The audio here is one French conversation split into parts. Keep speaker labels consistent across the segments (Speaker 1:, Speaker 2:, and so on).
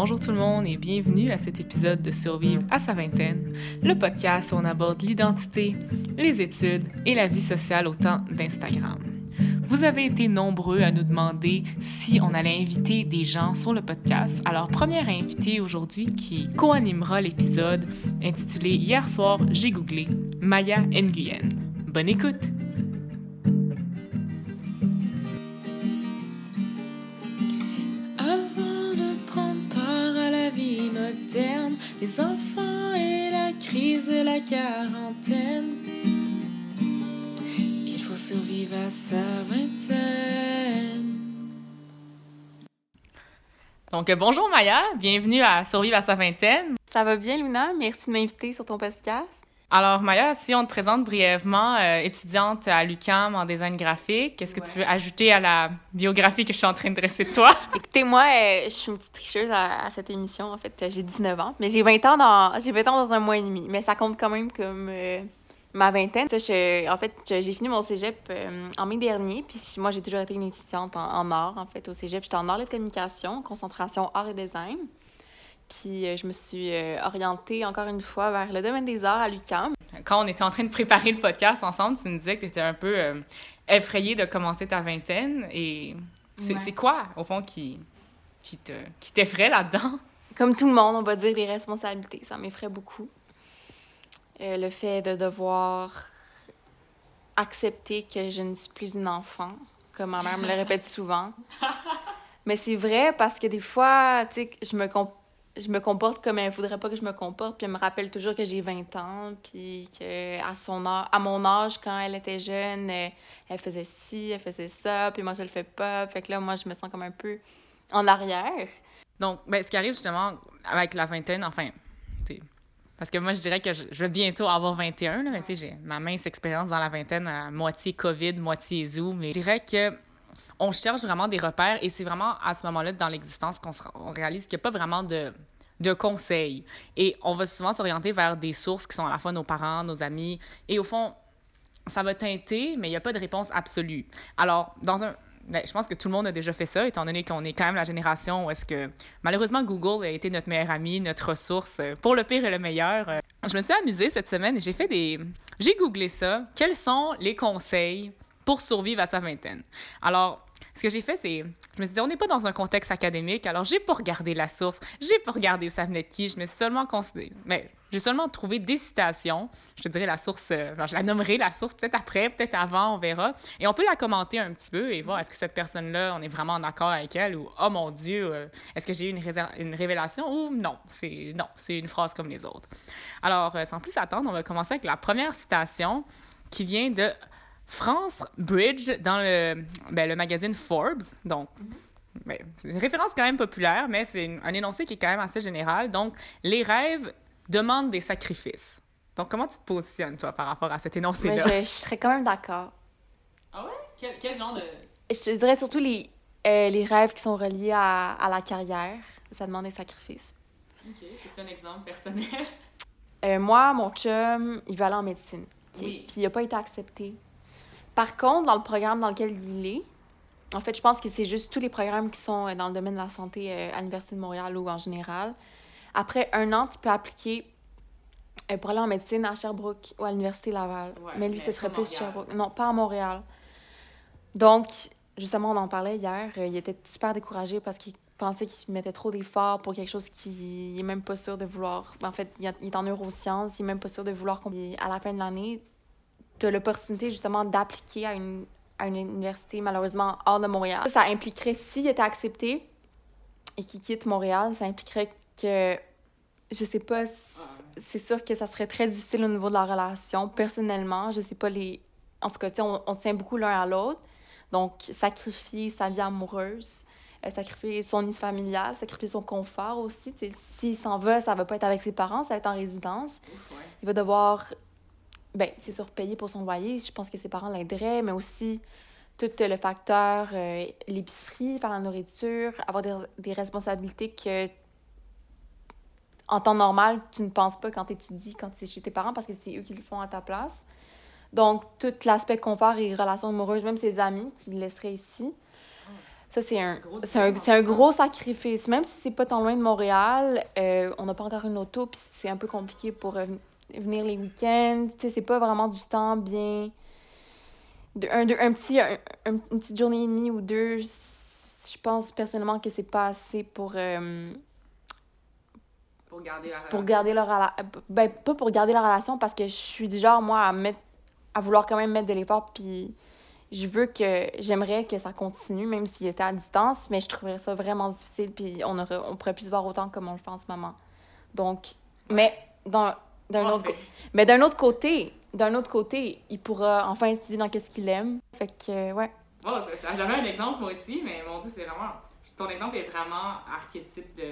Speaker 1: Bonjour tout le monde et bienvenue à cet épisode de Survivre à sa vingtaine, le podcast où on aborde l'identité, les études et la vie sociale au temps d'Instagram. Vous avez été nombreux à nous demander si on allait inviter des gens sur le podcast. Alors, première invitée aujourd'hui qui co-animera l'épisode intitulé Hier soir, j'ai googlé, Maya Nguyen. Bonne écoute!
Speaker 2: Les enfants et la crise de la quarantaine, il faut survivre à sa vingtaine.
Speaker 1: Donc, euh, bonjour Maya, bienvenue à Survivre à sa vingtaine.
Speaker 3: Ça va bien, Luna? Merci de m'inviter sur ton podcast.
Speaker 1: Alors, Maya, si on te présente brièvement, euh, étudiante à l'UQAM en design graphique, qu'est-ce que tu veux ajouter à la biographie que je suis en train de dresser de toi?
Speaker 3: Écoutez, moi, euh, je suis une petite tricheuse à, à cette émission. En fait, j'ai 19 ans, mais j'ai 20 ans dans j'ai 20 ans dans un mois et demi. Mais ça compte quand même comme euh, ma vingtaine. Je- en fait, j'ai fini mon cégep en mai dernier. Puis moi, j'ai toujours été une étudiante en, en art, en fait, au cégep. J'étais en art de communication, concentration art et design. Puis euh, je me suis euh, orientée, encore une fois, vers le domaine des arts à l'UQAM.
Speaker 1: Quand on était en train de préparer le podcast ensemble, tu nous disais que tu étais un peu euh, effrayée de commencer ta vingtaine. Et c'est
Speaker 3: Ouais.
Speaker 1: quoi, au fond, qui, qui te- qui t'effraie là-dedans?
Speaker 3: Comme tout le monde, on va dire les responsabilités. Ça m'effraie beaucoup. Euh, le fait de devoir accepter que je ne suis plus une enfant, comme ma mère me le répète souvent. Mais c'est vrai parce que des fois, tu sais, je me je me comporte comme elle voudrait pas que je me comporte, puis elle me rappelle toujours que j'ai 20 ans, puis que à son âge, à mon âge quand elle était jeune, euh, elle faisait ci, elle faisait ça, puis moi je le fais pas. Fait que là moi je me sens comme un peu en arrière.
Speaker 1: Donc, ben, ce qui arrive justement avec la vingtaine, enfin, tu parce que moi, je dirais que je, je vais bientôt avoir 21, là, mais tu sais, j'ai ma mince expérience dans la vingtaine, à moitié COVID, moitié Zoom. Mais je dirais que on cherche vraiment des repères et c'est vraiment à ce moment-là dans l'existence qu'on se- on réalise qu'il n'y a pas vraiment de, de conseils. Et on va souvent s'orienter vers des sources qui sont à la fois nos parents, nos amis. Et au fond, ça va teinter, mais il n'y a pas de réponse absolue. Alors, dans un. ben, je pense que tout le monde a déjà fait ça, étant donné qu'on est quand même la génération où est-ce que, malheureusement, Google a été notre meilleur ami, notre ressource, euh, pour le pire et le meilleur. Euh, Je me suis amusée cette semaine et j'ai fait des... J'ai googlé ça. Quels sont les conseils pour survivre à sa vingtaine? Alors, ce que j'ai fait, c'est... Je me suis dit, on n'est pas dans un contexte académique, alors j'ai pas regardé la source, j'ai pas regardé ça venait de qui, je me suis seulement considéré... Mais j'ai seulement trouvé des citations. Je te dirai la source, euh, je la nommerai la source peut-être après, peut-être avant, on verra. Et on peut la commenter un petit peu et voir est-ce que cette personne-là, on est vraiment d'accord avec elle ou oh mon Dieu, euh, est-ce que j'ai eu une, réser- une révélation ou non, c'est non, c'est une phrase comme les autres. Alors, euh, sans plus attendre, on va commencer avec la première citation qui vient de France Bridge dans le, ben, le magazine Forbes. Donc, ben, c'est une référence quand même populaire, mais c'est une- un énoncé qui est quand même assez général. Donc, les rêves demandent des sacrifices. Donc, comment tu te positionnes, toi, par rapport à cet énoncé-là?
Speaker 3: je, je serais quand même d'accord.
Speaker 1: Ah ouais? Quel, quel genre de...
Speaker 3: Je te dirais surtout les, euh, les rêves qui sont reliés à, à la carrière. Ça demande des sacrifices.
Speaker 1: OK. As-tu un exemple personnel?
Speaker 3: Euh, moi, mon chum, il veut aller en médecine. ok?
Speaker 1: Oui.
Speaker 3: Puis il n'a pas été accepté. Par contre, dans le programme dans lequel il est, en fait, je pense que c'est juste tous les programmes qui sont euh, dans le domaine de la santé euh, à l'Université de Montréal ou en général. Après un an, tu peux appliquer euh, pour aller en médecine à Sherbrooke ou à l'Université Laval.
Speaker 1: Ouais,
Speaker 3: mais lui,
Speaker 1: mais
Speaker 3: ce serait plus
Speaker 1: Montréal.
Speaker 3: Sherbrooke. Non, pas à Montréal. Donc, justement, on en parlait hier. il était super découragé parce qu'il pensait qu'il mettait trop d'efforts pour quelque chose qu'il n'est même pas sûr de vouloir. En fait, il est en neurosciences, il n'est même pas sûr de vouloir. qu'on- À la fin de l'année, tu as l'opportunité justement d'appliquer à une, à une université, malheureusement, hors de Montréal. Ça, ça impliquerait, s'il était accepté et qu'il quitte Montréal, ça impliquerait que, je sais pas, c'est sûr que ça serait très difficile au niveau de la relation. Personnellement, je sais pas les... En tout cas, tu sais, on, on tient beaucoup l'un à l'autre. Donc, sacrifier sa vie amoureuse, euh, sacrifier son nid familial, sacrifier son confort aussi. Tu sais, S'il s'en va, ça va pas être avec ses parents, ça va être en résidence. Il va devoir, ben, c'est sûr, payer pour son loyer. Je pense que ses parents l'aideraient, mais aussi tout le facteur, euh, l'épicerie, faire la nourriture, avoir des, des responsabilités que, en temps normal, tu ne penses pas quand tu étudies, quand tu es chez tes parents, parce que c'est eux qui le font à ta place. Donc, tout l'aspect confort et relations amoureuses, même ses amis qui le laisseraient ici. Ça, c'est un, c'est un, un gros sacrifice. Même si c'est pas tant loin de Montréal, euh, on n'a pas encore une auto, puis c'est un peu compliqué pour euh, venir les week-ends. Tu sais, c'est pas vraiment du temps bien. De- un, de- un petit, un- un- une petite journée et demie ou deux, je pense personnellement que c'est pas assez pour, euh,
Speaker 4: Pour garder la relation.
Speaker 3: pour garder leur rela- ben pas pour garder la relation parce que je suis du genre moi à mettre à vouloir quand même mettre de l'effort puis je veux que j'aimerais que ça continue même s'il était à distance mais je trouverais ça vraiment difficile puis on aurait on pourrait plus se voir autant comme on le fait en ce moment donc mais dans d'un
Speaker 4: Oh,
Speaker 3: autre
Speaker 4: c'est-
Speaker 3: co- mais d'un autre côté d'un autre côté il pourra enfin étudier dans qu'est-ce qu'il aime fait que euh, ouais
Speaker 4: Oh, j'avais un exemple moi aussi, mais mon Dieu, c'est vraiment. Ton exemple est vraiment archétype de.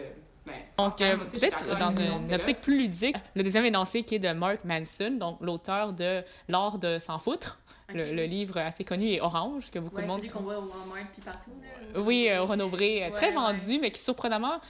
Speaker 4: Ben,
Speaker 1: Donc, euh,
Speaker 4: aussi,
Speaker 1: peut-être
Speaker 4: d'accord
Speaker 1: dans une
Speaker 4: énoncé-là.
Speaker 1: optique plus ludique, le deuxième énoncé qui est de Mark Manson, donc l'auteur de L'art de s'en foutre, le, le livre assez connu et orange que beaucoup de monde.
Speaker 3: qu'on voit au Walmart puis partout là.
Speaker 1: Oui, euh, Renaud-Bré, euh, très
Speaker 3: Ouais,
Speaker 1: vendu, mais qui surprenamment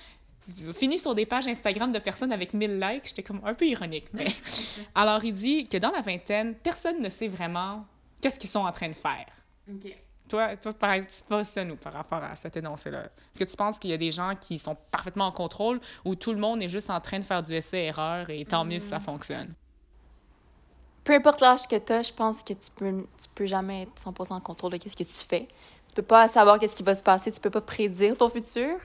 Speaker 1: finit sur des pages Instagram de personnes avec 1000 likes. J'étais comme un peu ironique. Mais... Alors, il dit que dans la vingtaine, personne ne sait vraiment qu'est-ce qu'ils sont en train de faire.
Speaker 3: OK.
Speaker 1: Toi, toi par positionne-nous par rapport à cet énoncé-là. Est-ce que tu penses qu'il y a des gens qui sont parfaitement en contrôle ou tout le monde est juste en train de faire du essai-erreur et tant mieux si ça fonctionne?
Speaker 3: peu importe l'âge que tu as, je pense que tu peux, tu peux jamais être 100% en contrôle de qu'est-ce que tu fais. Tu peux pas savoir qu'est-ce qui va se passer, tu peux pas prédire ton futur.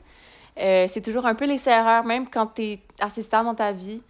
Speaker 3: Euh, c'est toujours un peu les erreurs, même quand tu es assez stable dans ta vie.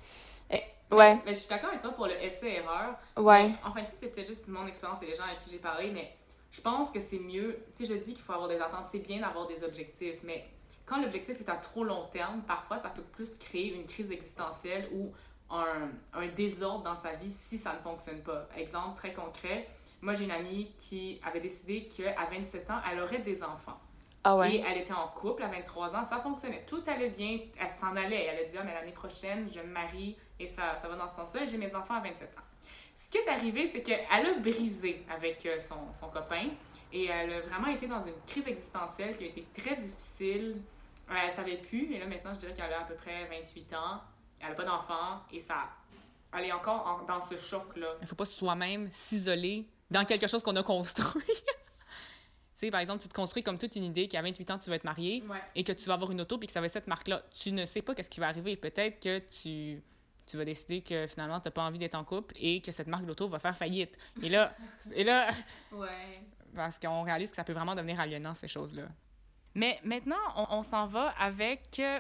Speaker 3: Euh, ouais,
Speaker 4: Mais je suis d'accord avec toi pour le essai-erreur.
Speaker 3: ouais.
Speaker 4: Mais, enfin, ça, c'est peut-être juste mon expérience et les gens avec qui j'ai parlé, mais je pense que c'est mieux. Tu sais, je dis qu'il faut avoir des attentes. C'est bien d'avoir des objectifs, mais quand l'objectif est à trop long terme, parfois, ça peut plus créer une crise existentielle ou un, un désordre dans sa vie si ça ne fonctionne pas. Exemple très concret. Moi, j'ai une amie qui avait décidé qu'à 27 ans, elle aurait des enfants.
Speaker 3: Ah ouais.
Speaker 4: Et elle était en couple à 23 ans, ça fonctionnait. Tout allait bien, elle s'en allait. Elle a dit, ah, mais l'année prochaine, je me marie et ça, ça va dans ce sens-là. J'ai mes enfants à 27 ans. Ce qui est arrivé, c'est qu'elle a brisé avec euh, son, son copain et elle a vraiment été dans une crise existentielle qui a été très difficile. Euh, Elle savait plus, et là maintenant, je dirais qu'elle a à peu près 28 ans. Elle n'a pas d'enfant et ça. Elle est encore en- dans ce choc-là.
Speaker 1: Il ne faut pas soi-même s'isoler dans quelque chose qu'on a construit. tu sais, par exemple, tu te construis comme toute une idée qu'à 28 ans, tu vas être marié
Speaker 4: Ouais.
Speaker 1: et que tu vas avoir une auto puis que ça va être cette marque-là. Tu ne sais pas qu'est-ce qui va arriver. Peut-être que tu, tu vas décider que finalement, tu n'as pas envie d'être en couple et que cette marque d'auto va faire faillite. Et là, et là
Speaker 3: Ouais.
Speaker 1: parce qu'on réalise que ça peut vraiment devenir aliénant, ces choses-là. Mais maintenant, on, on s'en va avec euh,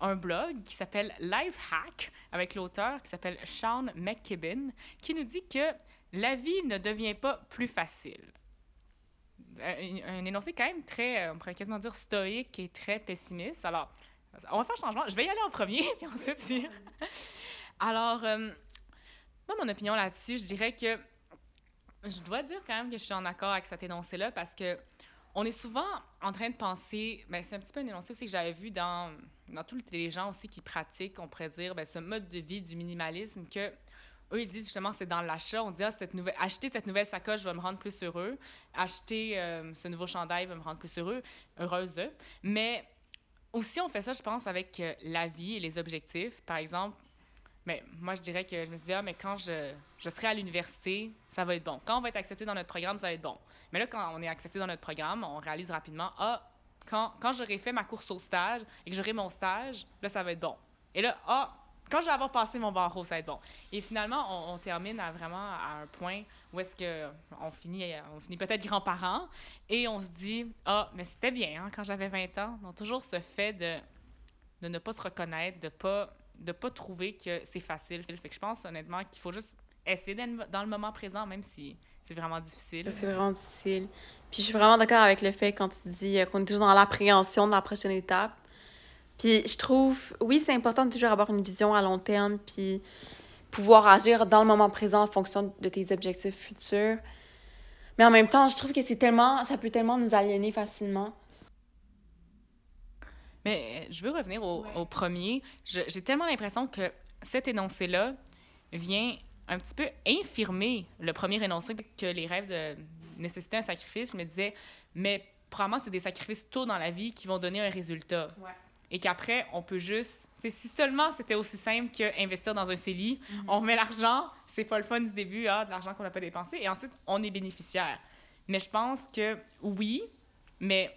Speaker 1: un blog qui s'appelle Lifehack, avec l'auteur qui s'appelle Sean McKibben, qui nous dit que la vie ne devient pas plus facile. Un, un énoncé quand même très, euh, on pourrait quasiment dire stoïque et très pessimiste. Alors, on va faire un changement. Je vais y aller en premier, puis ensuite tu... Alors, euh, moi, mon opinion là-dessus, je dirais que je dois dire quand même que je suis en accord avec cet énoncé-là parce que on est souvent en train de penser, ben c'est un petit peu un énoncé aussi que j'avais vu dans, dans tous les gens aussi qui pratiquent, on pourrait dire, ben, ce mode de vie du minimalisme que eux, ils disent justement, c'est dans l'achat. On dit, ah, cette nouvelle, acheter cette nouvelle sacoche va me rendre plus heureux. Acheter euh, ce nouveau chandail va me rendre plus heureux, heureuse. Mais aussi, on fait ça, je pense, avec euh, la vie et les objectifs. Par exemple, mais moi, je dirais que je me suis dit, ah, mais quand je, je serai à l'université, ça va être bon. Quand on va être accepté dans notre programme, ça va être bon. Mais là, quand on est accepté dans notre programme, on réalise rapidement, ah, quand, quand j'aurai fait ma course au stage et que j'aurai mon stage, là, ça va être bon. Et là, ah, quand je vais avoir passé mon barreau, ça va être bon. Et finalement, on, termine à vraiment à un point où est-ce que on finit, on finit peut-être grands-parents et on se dit, ah, mais c'était bien hein, quand j'avais 20 ans. Donc, toujours ce fait de, de ne pas se reconnaître, de pas de pas trouver que c'est facile. Fait je pense honnêtement qu'il faut juste essayer d'être dans le moment présent, même si c'est vraiment difficile.
Speaker 3: C'est vraiment difficile. Puis je suis vraiment d'accord avec le fait quand tu dis euh, qu'on est toujours dans l'appréhension de la prochaine étape. Puis je trouve, oui, c'est important de toujours avoir une vision à long terme, puis pouvoir agir dans le moment présent en fonction de tes objectifs futurs. Mais en même temps, je trouve que c'est tellement, ça peut tellement nous aliéner facilement.
Speaker 1: Mais euh, je veux revenir au,
Speaker 3: Ouais.
Speaker 1: au premier. Je- J'ai tellement l'impression que cet énoncé-là vient un petit peu infirmer le premier énoncé que les rêves de nécessitaient un sacrifice. Je me disais, mais probablement c'est des sacrifices tôt dans la vie qui vont donner un résultat.
Speaker 3: Ouais.
Speaker 1: Et qu'après, on peut juste... Si seulement c'était aussi simple qu'investir dans un CELI, on met l'argent, c'est pas le fun du début, ah, de l'argent qu'on n'a pas dépensé, et ensuite, on est bénéficiaire. Mais je pense que oui, mais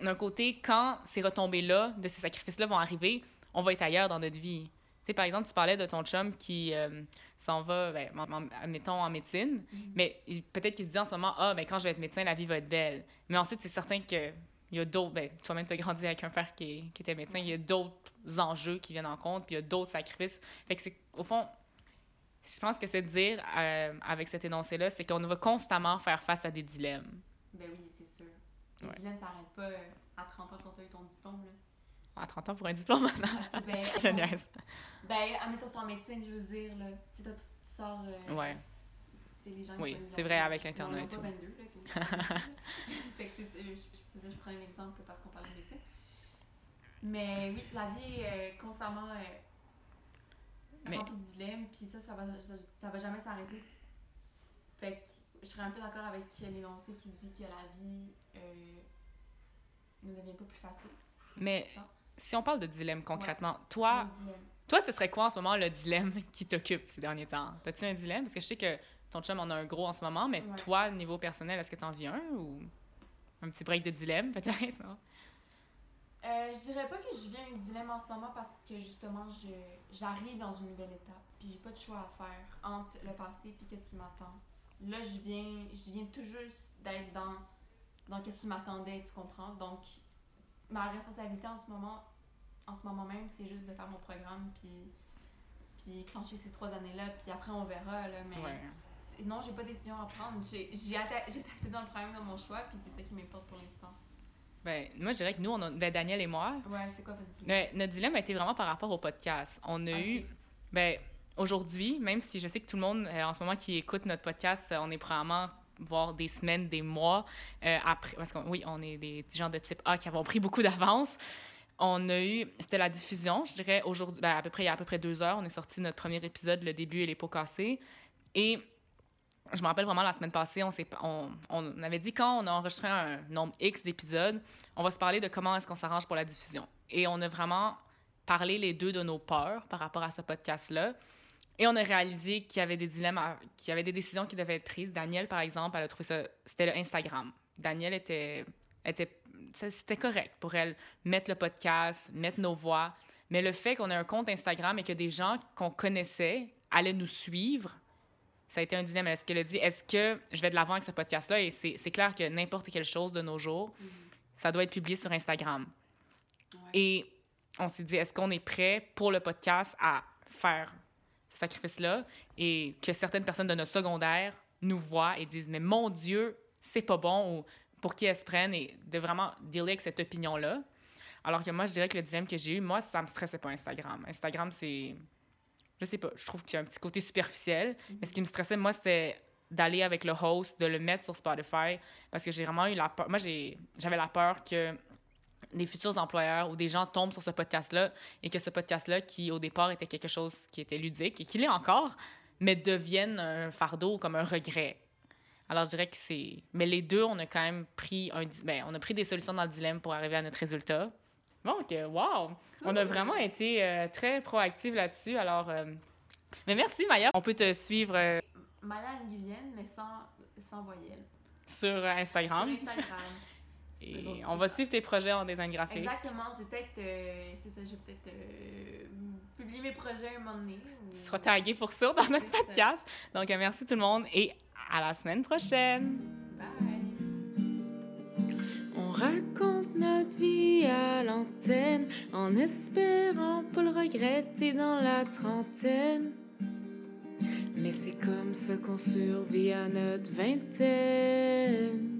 Speaker 1: d'un côté, quand ces retombées-là, de ces sacrifices-là vont arriver, on va être ailleurs dans notre vie. Tu sais, par exemple, tu parlais de ton chum qui euh, s'en va, ben, mettons, en médecine, mm-hmm. mais peut-être qu'il se dit en ce moment, ah, ben, quand je vais être médecin, la vie va être belle. Mais ensuite, c'est certain que il y a d'autres, ben, toi-même, tu as grandi avec un père qui, qui était médecin, il y a d'autres enjeux qui viennent en compte, puis il y a d'autres sacrifices. Fait que c'est, au fond, je pense que c'est de dire, euh, avec cet énoncé-là, c'est qu'on va constamment faire face à des dilemmes.
Speaker 3: Ben oui, c'est sûr. Les dilemmes, ça n'arrête pas euh, à 30 ans quand tu as eu ton diplôme. Là.
Speaker 1: À 30 ans pour un diplôme maintenant.
Speaker 3: Okay, ben, je niaise. Ben, admettons, en médecine, je veux dire, là. Tu sais, tu sors. Euh,
Speaker 1: ouais. Les gens oui, c'est vrai avec l'Internet et tout.
Speaker 3: 22, là, fait que c'est ça, je prends un exemple parce qu'on parle de médecine. Mais oui, la vie est constamment mais... remplie de dilemmes, puis ça, ça va, ça, va jamais s'arrêter. Fait que je serais un peu d'accord avec l'énoncé qui dit que la vie euh, ne devient pas plus facile.
Speaker 1: Mais si on parle de dilemme concrètement, toi, toi, ce serait quoi en ce moment le dilemme qui t'occupe ces derniers temps? T'as-tu un dilemme? Parce que je sais que ton chum en a un gros en ce moment, mais toi, niveau personnel, est-ce que t'en vis un ou un petit break de dilemme peut-être?
Speaker 3: Euh, je dirais pas que je vis un dilemme en ce moment parce que justement, je, j'arrive dans une nouvelle étape. Puis j'ai pas de choix à faire entre le passé et qu'est-ce qui m'attend. Là, je viens, je viens tout juste d'être dans, dans qu'est-ce qui m'attendait, tu comprends? Donc, ma responsabilité en ce moment, en ce moment même, c'est juste de faire mon programme puis, puis clencher ces trois années-là. Puis après, on verra. Là, mais non, j'ai pas de décision à prendre. J'ai, j'ai dans le programme dans mon choix puis c'est ça qui m'importe pour l'instant.
Speaker 1: Ben, moi, je dirais que nous, on a, ben, Daniel et moi.
Speaker 3: Ouais, c'est quoi votre dilemme?
Speaker 1: Ben, notre dilemme a été vraiment par rapport au podcast. On a eu. Ben, aujourd'hui, même si je sais que tout le monde, euh, en ce moment, qui écoute notre podcast, on est probablement voir des semaines, des mois euh, après. Parce que oui, on est des gens de type A qui avons pris beaucoup d'avance. On a eu, c'était la diffusion, je dirais, aujourd'hui, ben, à peu près, il y a à peu près deux heures, on est sorti notre premier épisode, le début et les pots cassés. Et je me rappelle vraiment la semaine passée, on, on, on, avait dit quand on a enregistré un nombre X d'épisodes, on va se parler de comment est-ce qu'on s'arrange pour la diffusion. Et on a vraiment parlé les deux de nos peurs par rapport à ce podcast-là. Et on a réalisé qu'il y avait des dilemmes, qu'il y avait des décisions qui devaient être prises. Danielle, par exemple, elle a trouvé ça, c'était le Instagram. Danielle était, était, c'était correct pour elle mettre le podcast, mettre nos voix. Mais le fait qu'on ait un compte Instagram et que des gens qu'on connaissait allaient nous suivre, ça a été un dilemme. Est-ce qu'elle a dit, est-ce que je vais de l'avant avec ce podcast-là? Et c'est clair que n'importe quelle chose de nos jours, mm-hmm. ça doit être publié sur Instagram. Et on s'est dit, est-ce qu'on est prêt pour le podcast à faire ce sacrifice-là? Et que certaines personnes de notre secondaire nous voient et disent, mais mon Dieu, c'est pas bon ou pour qui elles se prennent et de vraiment dealer avec cette opinion-là. Alors que moi, je dirais que le dilemme que j'ai eu, moi, ça me stressait pas Instagram. Instagram, c'est je sais pas, je trouve qu'il y a un petit côté superficiel. Mais ce qui me stressait, moi, c'était d'aller avec le host, de le mettre sur Spotify, parce que j'ai vraiment eu la peur. Moi, j'avais la peur que des futurs employeurs ou des gens tombent sur ce podcast-là et que ce podcast-là, qui au départ était quelque chose qui était ludique et qui l'est encore, mais devienne un fardeau comme un regret. Alors, je dirais que c'est. Mais les deux, on a quand même pris un. Ben, on a pris des solutions dans le dilemme pour arriver à notre résultat. Donc, wow! On a vraiment été euh, très proactifs là-dessus. Alors, euh, mais merci, Maya. On peut te suivre. Euh,
Speaker 3: Maya mais sans, sans voyelle.
Speaker 1: Sur Instagram.
Speaker 3: Sur Instagram.
Speaker 1: Et on va suivre tes projets en design graphique.
Speaker 3: Exactement. Je vais peut-être, c'est ça, je vais peut-être publier mes projets un moment donné.
Speaker 1: Tu seras tagué pour ça dans notre podcast. Donc, merci tout le monde et à la semaine prochaine.
Speaker 3: Bye.
Speaker 5: On raconte notre vie à l'antenne en espérant pas le regretter dans la trentaine. Mais c'est comme ça qu'on survit à notre vingtaine.